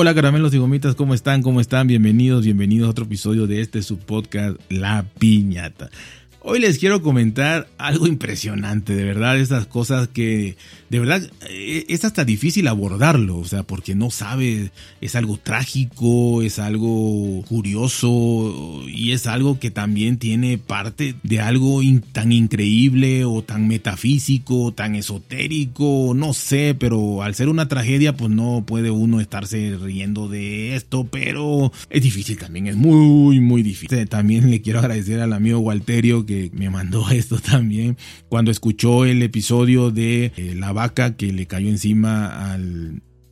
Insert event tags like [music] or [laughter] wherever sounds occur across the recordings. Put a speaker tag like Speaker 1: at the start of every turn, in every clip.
Speaker 1: Hola caramelos y gomitas, ¿cómo están? ¿Cómo están? Bienvenidos, bienvenidos a otro episodio de este subpodcast La Piñata. Hoy les quiero comentar algo impresionante, de verdad, esas cosas que de verdad eh, es hasta difícil abordarlo, o sea, porque no sabes, es algo trágico, es algo curioso y es algo que también tiene parte de algo tan increíble o tan metafísico, tan esotérico, no sé, pero al ser una tragedia pues no puede uno estarse riendo de esto, pero es difícil también, es muy, muy difícil. También le quiero agradecer al amigo Walterio que me mandó [laughs] esto también cuando escuchó el episodio de eh, la vaca que le cayó encima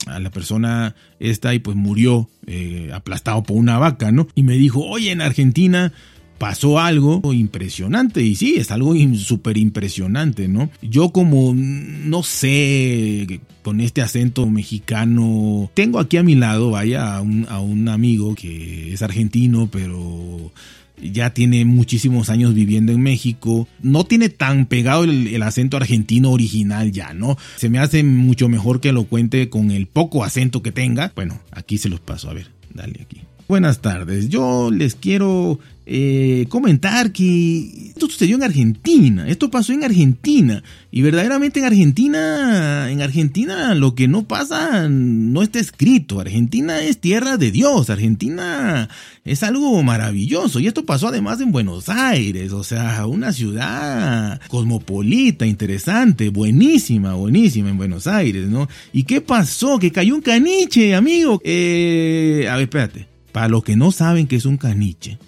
Speaker 1: a la persona esta y pues murió eh, aplastado por una vaca, ¿no? Y me dijo, oye, en Argentina pasó algo impresionante y sí, es algo súper impresionante, ¿no? Yo como, no sé, con este acento mexicano, tengo aquí a mi lado, vaya, a un, a un amigo que es argentino, pero ya tiene muchísimos años viviendo en México, no tiene tan pegado el, acento argentino original ya, ¿no? Se me hace mucho mejor que lo cuente con el poco acento que tenga. Bueno, aquí se los paso, a ver, dale aquí. Buenas tardes, yo les quiero eh, comentar que esto sucedió en Argentina, esto pasó en Argentina y verdaderamente en Argentina, en Argentina lo que no pasa no está escrito, Argentina es tierra de Dios, Argentina es algo maravilloso y esto pasó además en Buenos Aires, o sea, una ciudad cosmopolita, interesante, buenísima, buenísima en Buenos Aires, ¿no? ¿Y qué pasó? Que cayó un caniche, amigo. Eh, a ver, espérate. Para los que no saben qué es un caniche,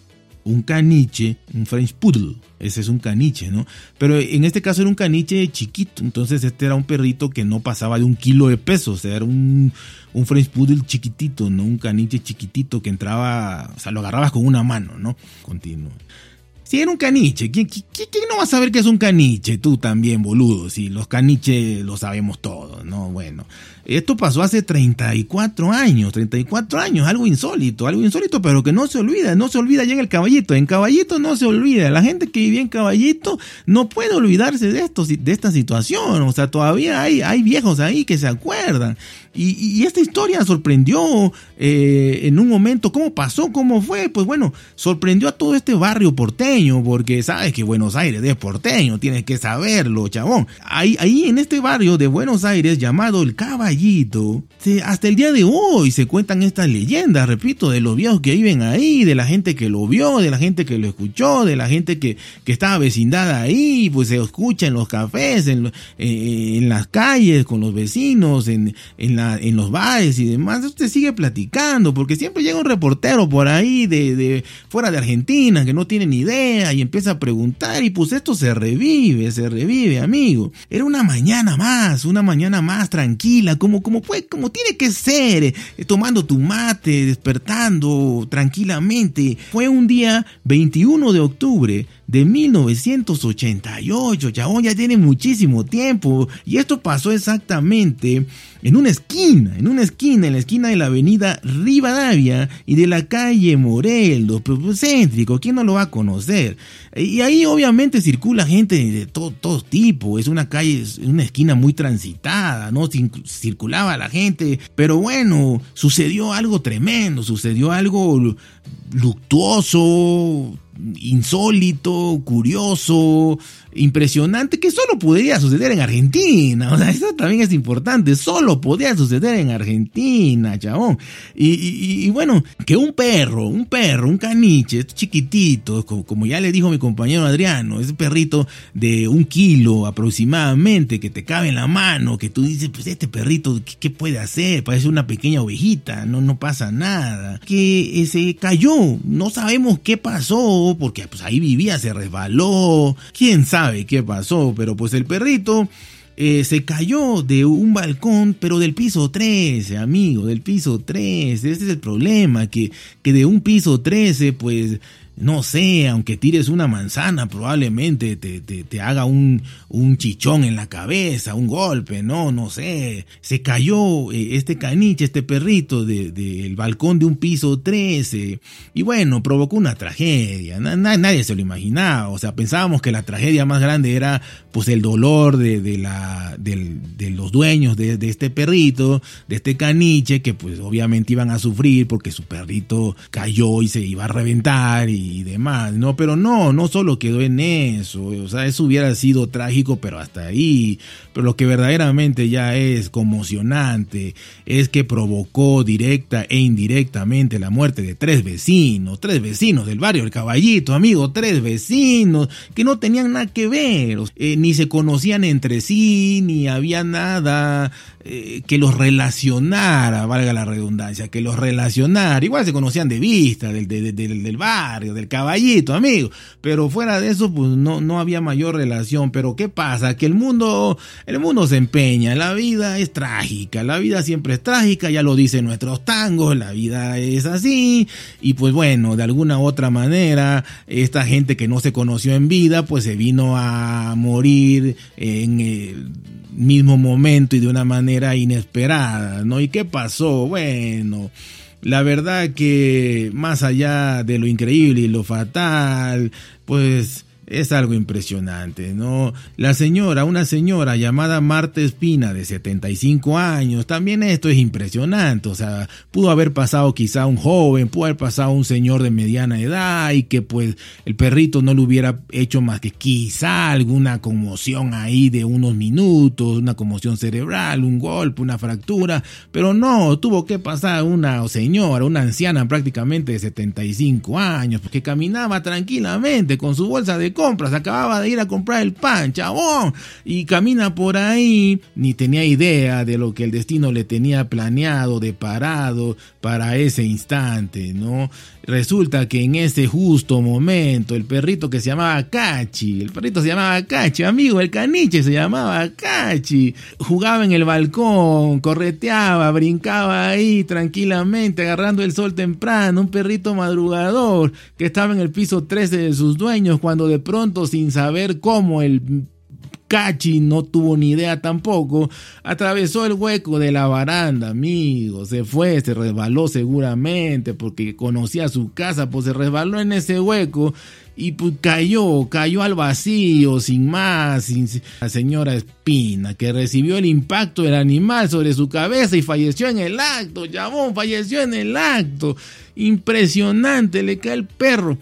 Speaker 1: un caniche, un French Poodle, ese es un caniche, ¿no? Pero en este caso era un caniche chiquito, entonces este era un perrito que no pasaba de un kilo de peso, o sea, era un, un French Poodle chiquitito, ¿no? Un caniche chiquitito que entraba, o sea, lo agarrabas con una mano, ¿no? Continuo. Si era un caniche, ¿quién, no va a saber qué es un caniche? Tú también, boludo. Si los caniches lo sabemos todos, ¿no? Bueno, esto pasó hace 34 años, 34 años, algo insólito, algo insólito, pero que no se olvida, no se olvida ya en el caballito. En caballito no se olvida. La gente que vivía en caballito no puede olvidarse de esto, de esta situación. O sea, todavía hay, hay viejos ahí que se acuerdan. Y, esta historia sorprendió eh, en un momento. ¿Cómo pasó? ¿Cómo fue? Pues bueno, sorprendió a todo este barrio porteño, porque sabes que Buenos Aires es porteño, tienes que saberlo, chabón. Ahí, ahí en este barrio de Buenos Aires llamado El Caballito, hasta el día de hoy se cuentan estas leyendas, repito, de los viejos que viven ahí, de la gente que lo vio, de la gente que lo escuchó, de la gente que, que estaba vecindada ahí, pues se escucha en los cafés, en, eh, en las calles, con los vecinos, en, en la en los bares y demás, usted sigue platicando, porque siempre llega un reportero por ahí de, de fuera de Argentina que no tiene ni idea y empieza a preguntar y pues esto se revive, se revive, amigo. Era una mañana más, una mañana más tranquila, como, como, pues, como tiene que ser, eh, tomando tu mate, despertando tranquilamente. Fue un día 21 de octubre de 1988, chabón, ya tiene muchísimo tiempo. Y esto pasó exactamente en una esquina, en una esquina, en la esquina de la avenida Rivadavia y de la calle Morelos, pues, céntrico, ¿quién no lo va a conocer? Y ahí obviamente circula gente de todo, todo tipo, es una calle, es una esquina muy transitada, ¿no? Circulaba la gente, pero bueno, sucedió algo tremendo, sucedió algo luctuoso, insólito, curioso, impresionante, que solo podría suceder en Argentina. [laughs] O sea, eso también es importante, solo podría suceder en Argentina, chabón. Y, bueno, que un perro, un perro, un caniche, chiquitito, como, ya le dijo mi compañero Adriano, ese perrito de un kilo aproximadamente, que te cabe en la mano, que tú dices, pues este perrito, ¿qué, puede hacer? Parece una pequeña ovejita, no, no pasa nada. Que se cayó, no sabemos qué pasó, porque pues ahí vivía, se resbaló, quién sabe qué pasó, pero pues el perrito eh, se cayó de un balcón, pero del piso 13, amigo, del piso 13. Ese es el problema, que, que de un piso 13, pues no sé, aunque tires una manzana, probablemente te, te, haga un, un, chichón en la cabeza, un golpe, no, no sé. Se cayó eh, este caniche, este perrito del de, balcón de un piso 13 y bueno, provocó una tragedia. nadie se lo imaginaba, o sea, pensábamos que la tragedia más grande era pues el dolor de, de la, de los dueños de, de este perrito, de este caniche, que pues obviamente iban a sufrir porque su perrito cayó y se iba a reventar y y demás, ¿no? Pero no, no solo quedó en eso, o sea, eso hubiera sido trágico, pero hasta ahí. Pero lo que verdaderamente ya es conmocionante es que provocó directa e indirectamente la muerte de tres vecinos, tres vecinos del barrio El Caballito, amigo, tres vecinos que no tenían nada que ver, eh, ni se conocían entre sí, ni había nada eh, que los relacionara, valga la redundancia, que los relacionara. Igual se conocían de vista, del, del, del barrio, del caballito, amigo. Pero fuera de eso, pues no, no había mayor relación. Pero ¿qué pasa? Que el mundo, el mundo se empeña. La vida es trágica. La vida siempre es trágica. Ya lo dicen nuestros tangos. La vida es así. Y pues bueno, de alguna u otra manera, esta gente que no se conoció en vida, pues se vino a morir en el mismo momento y de una manera inesperada, ¿no? ¿Y qué pasó? Bueno, la verdad que más allá de lo increíble y lo fatal, pues es algo impresionante, ¿no? La señora, una señora llamada Marta Espina de 75 años, también esto es impresionante, o sea, pudo haber pasado quizá un joven, pudo haber pasado un señor de mediana edad y que pues el perrito no le hubiera hecho más que quizá alguna conmoción ahí de unos minutos, una conmoción cerebral, un golpe, una fractura, pero no, tuvo que pasar una señora, una anciana prácticamente de 75 años, porque caminaba tranquilamente con su bolsa de compras, acababa de ir a comprar el pan, chabón, y camina por ahí, ni tenía idea de lo que el destino le tenía planeado, de parado para ese instante, ¿no? Resulta que en ese justo momento, el perrito que se llamaba Cachi, el perrito se llamaba Cachi, amigo, el caniche se llamaba Cachi, jugaba en el balcón, correteaba, brincaba ahí tranquilamente, agarrando el sol temprano, un perrito madrugador que estaba en el piso 13 de sus dueños cuando de pronto sin saber cómo el Cachi no tuvo ni idea tampoco, atravesó el hueco de la baranda, amigo, se fue, se resbaló seguramente porque conocía su casa, pues se resbaló en ese hueco y pues cayó, cayó al vacío, sin más, sin la señora Espina, que recibió el impacto del animal sobre su cabeza y falleció en el acto, llamó, falleció en el acto, impresionante, le cae el perro.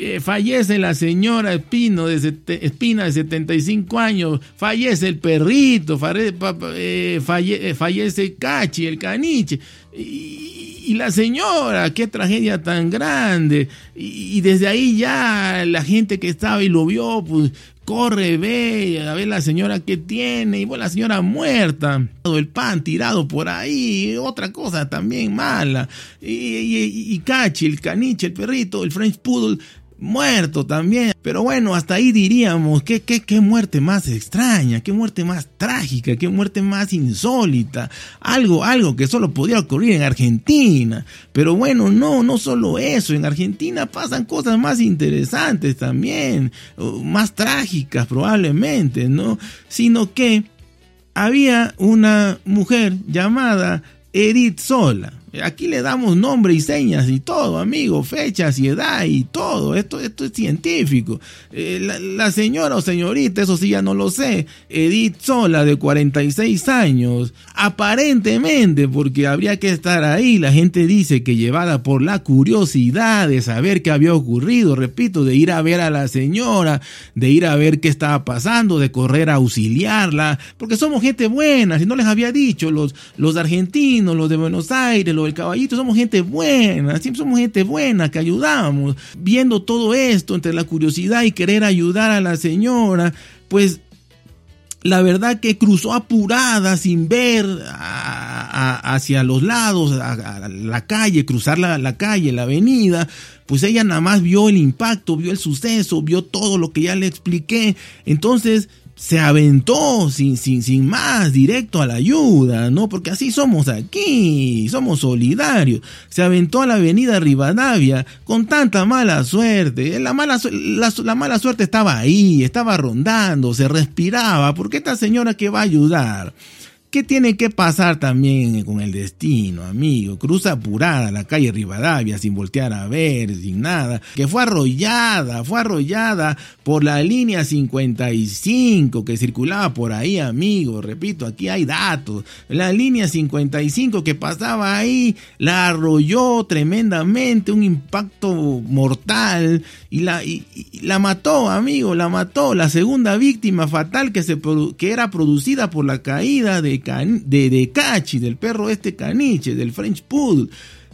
Speaker 1: Eh, fallece la señora Espino de Espina de 75 años, fallece el perrito, eh, eh, fallece Cachi, el caniche. Y, la señora, qué tragedia tan grande. Y, desde ahí ya la gente que estaba y lo vio, pues corre, ve, a ver la señora que tiene, y bueno, la señora muerta, el pan tirado por ahí, otra cosa también mala, y, y, y Cachi, el caniche, el perrito, el French Poodle, muerto también. Pero bueno, hasta ahí diríamos, ¿qué, qué, qué muerte más extraña, qué muerte más trágica, qué muerte más insólita. Algo, algo que solo podía ocurrir en Argentina. Pero bueno, no, no solo eso. En Argentina pasan cosas más interesantes también, más trágicas probablemente, ¿no? Sino que había una mujer llamada Edith Sola Aquí le damos nombre y señas y todo, amigo, fechas y edad y todo. Esto, esto es científico. Eh, la, señora o señorita, eso sí ya no lo sé, Edith Sola, de 46 años, aparentemente, porque habría que estar ahí, la gente dice que llevada por la curiosidad de saber qué había ocurrido, repito, de ir a ver a la señora, de ir a ver qué estaba pasando, de correr a auxiliarla, porque somos gente buena, si no les había dicho, los, los argentinos, los de Buenos Aires, el caballito, somos gente buena, siempre somos gente buena que ayudamos. Viendo todo esto entre la curiosidad y querer ayudar a la señora, pues la verdad que cruzó apurada sin ver hacia los lados, a, la calle, cruzar la, la, calle, la avenida, pues ella nada más vio el impacto, vio el suceso, vio todo lo que ya le expliqué. Entonces se aventó sin, sin, sin más directo a la ayuda, ¿no? Porque así somos aquí, somos solidarios. Se aventó a la avenida Rivadavia con tanta mala suerte. La mala, la, la mala suerte estaba ahí, estaba rondando, se respiraba, porque esta señora que va a ayudar ¿Qué tiene que pasar también con el destino, amigo? Cruza apurada la calle Rivadavia sin voltear a ver, sin nada. Que fue arrollada, fue arrollada por la línea 55 que circulaba por ahí, amigo. Repito, aquí hay datos. La línea 55 que pasaba ahí la arrolló tremendamente, un impacto mortal y la, la mató, amigo, la mató. La segunda víctima fatal que, se, que era producida por la caída de de, de, Cachi, del perro este caniche, del French Poodle.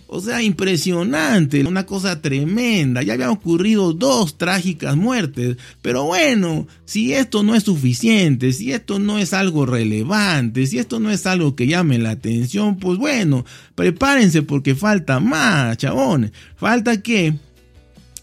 Speaker 1: O sea, impresionante, una cosa tremenda. Ya habían ocurrido dos trágicas muertes. Pero bueno, si esto no es suficiente, si esto no es algo relevante, si esto no es algo que llame la atención, pues bueno, prepárense porque falta más, chabones. Falta que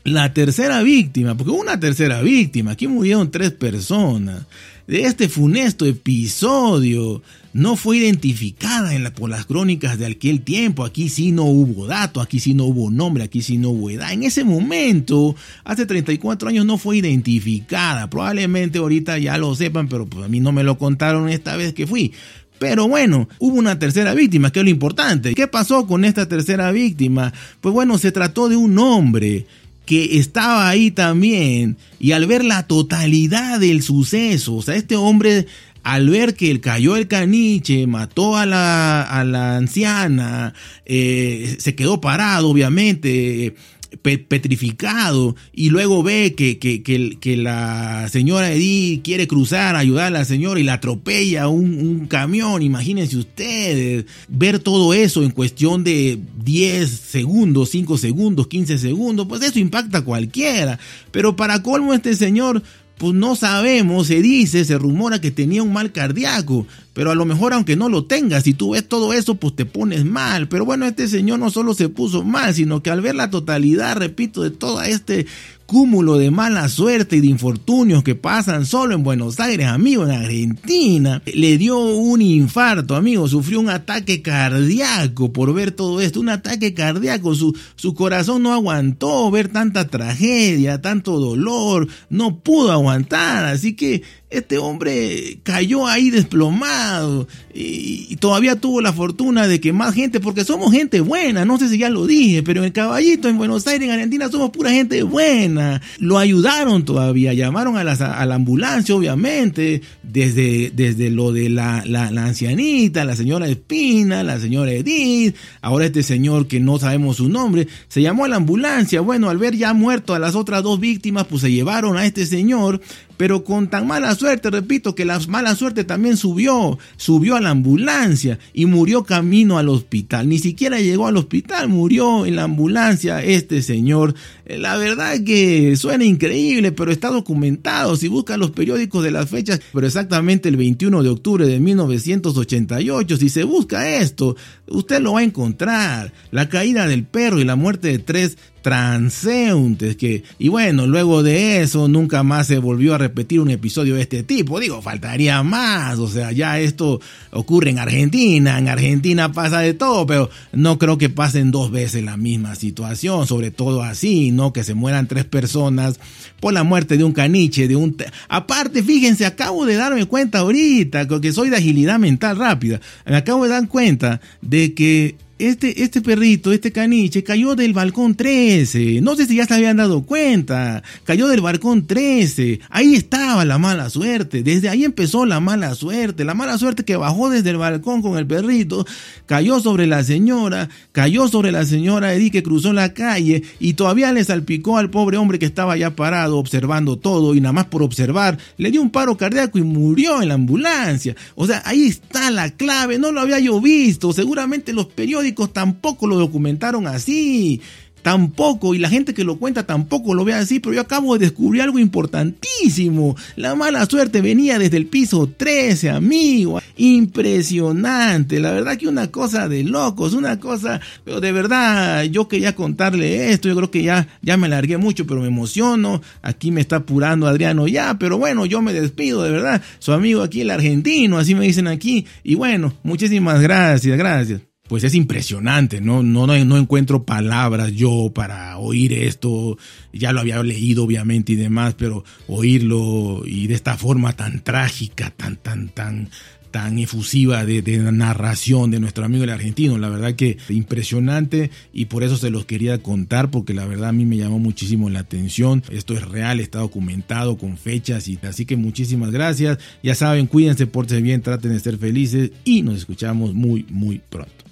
Speaker 1: la tercera víctima, porque una tercera víctima, aquí murieron tres personas de este funesto episodio no fue identificada por las crónicas de aquel tiempo. Aquí sí no hubo dato, aquí sí no hubo nombre, aquí sí no hubo edad. En ese momento, hace 34 años, no fue identificada. Probablemente ahorita ya lo sepan, pero pues a mí no me lo contaron esta vez que fui. Pero bueno, hubo una tercera víctima, que es lo importante. ¿Qué pasó con esta tercera víctima? Pues bueno, se trató de un hombre que estaba ahí también y al ver la totalidad del suceso, o sea, este hombre al ver que cayó el caniche, mató a la, a la anciana, eh, se quedó parado, obviamente, petrificado y luego ve que, que, que, la señora Edith quiere cruzar, ayudar a la señora y la atropella un, un, camión, imagínense ustedes, ver todo eso en cuestión de 10 segundos, 5 segundos, 15 segundos, pues eso impacta a cualquiera, pero para colmo este señor pues no sabemos, se dice, se rumora que tenía un mal cardíaco, pero a lo mejor aunque no lo tengas, si tú ves todo eso, pues te pones mal. Pero bueno, este señor no solo se puso mal, sino que al ver la totalidad, repito, de todo este cúmulo de mala suerte y de infortunios que pasan solo en Buenos Aires, amigo, en Argentina. Le dio un infarto, amigo, sufrió un ataque cardíaco por ver todo esto, un ataque cardíaco, su, su corazón no aguantó ver tanta tragedia, tanto dolor, no pudo aguantar, así que este hombre cayó ahí desplomado y, todavía tuvo la fortuna de que más gente, porque somos gente buena, no sé si ya lo dije, pero en el caballito, en Buenos Aires, en Argentina, somos pura gente buena. Lo ayudaron todavía, llamaron a la, a la ambulancia, obviamente, desde, desde lo de la, la, la, ancianita, la señora Espina, la señora Edith, ahora este señor que no sabemos su nombre, se llamó a la ambulancia. Bueno, al ver ya muerto a las otras dos víctimas, pues se llevaron a este señor pero con tan mala suerte, repito, que la mala suerte también subió, subió a la ambulancia y murió camino al hospital. Ni siquiera llegó al hospital, murió en la ambulancia este señor. Eh, la verdad que suena increíble, pero está documentado. Si buscan los periódicos de las fechas, pero exactamente el 21 de octubre de 1988, si se busca esto, usted lo va a encontrar. La caída del perro y la muerte de tres transeúntes que y bueno luego de eso nunca más se volvió a repetir un episodio de este tipo. Digo faltaría más o sea ya esto ocurre en Argentina en Argentina pasa de todo pero no creo que pasen dos veces la misma situación sobre todo así no que se mueran tres personas por la muerte de un caniche de un aparte fíjense acabo de darme cuenta ahorita que soy de agilidad mental rápida me acabo de dar cuenta de que este, este perrito, este caniche, cayó del balcón 13. No sé si ya se habían dado cuenta. Cayó del balcón 13. Ahí estaba la mala suerte. Desde ahí empezó la mala suerte. La mala suerte que bajó desde el balcón con el perrito, cayó sobre la señora, cayó sobre la señora Edith que cruzó la calle y todavía le salpicó al pobre hombre que estaba ya parado observando todo y nada más por observar le dio un paro cardíaco y murió en la ambulancia. O sea, ahí está la clave. No lo había yo visto. Seguramente los periódicos tampoco lo documentaron así. tampoco, y la gente que lo cuenta tampoco lo ve así, pero yo acabo de descubrir algo importantísimo. La mala suerte venía desde el piso 13, amigo. Impresionante, la verdad que una cosa de locos, una cosa, pero de verdad, yo quería contarle esto, yo creo que ya, ya me largué mucho, pero me emociono. Aquí me está apurando Adriano ya, pero bueno, yo me despido, de verdad. Su amigo aquí, el argentino, así me dicen aquí. Y bueno, muchísimas gracias, gracias pues es impresionante, ¿no? No, no, encuentro palabras yo para oír esto, ya lo había leído obviamente y demás, pero oírlo y de esta forma tan trágica, tan, tan, tan, tan efusiva de, de, narración de nuestro amigo el argentino. La verdad que impresionante y por eso se los quería contar porque la verdad a mí me llamó muchísimo la atención. Esto es real, está documentado con fechas y así que muchísimas gracias. Ya saben, cuídense, pórtense bien, traten de ser felices y nos escuchamos muy, muy pronto.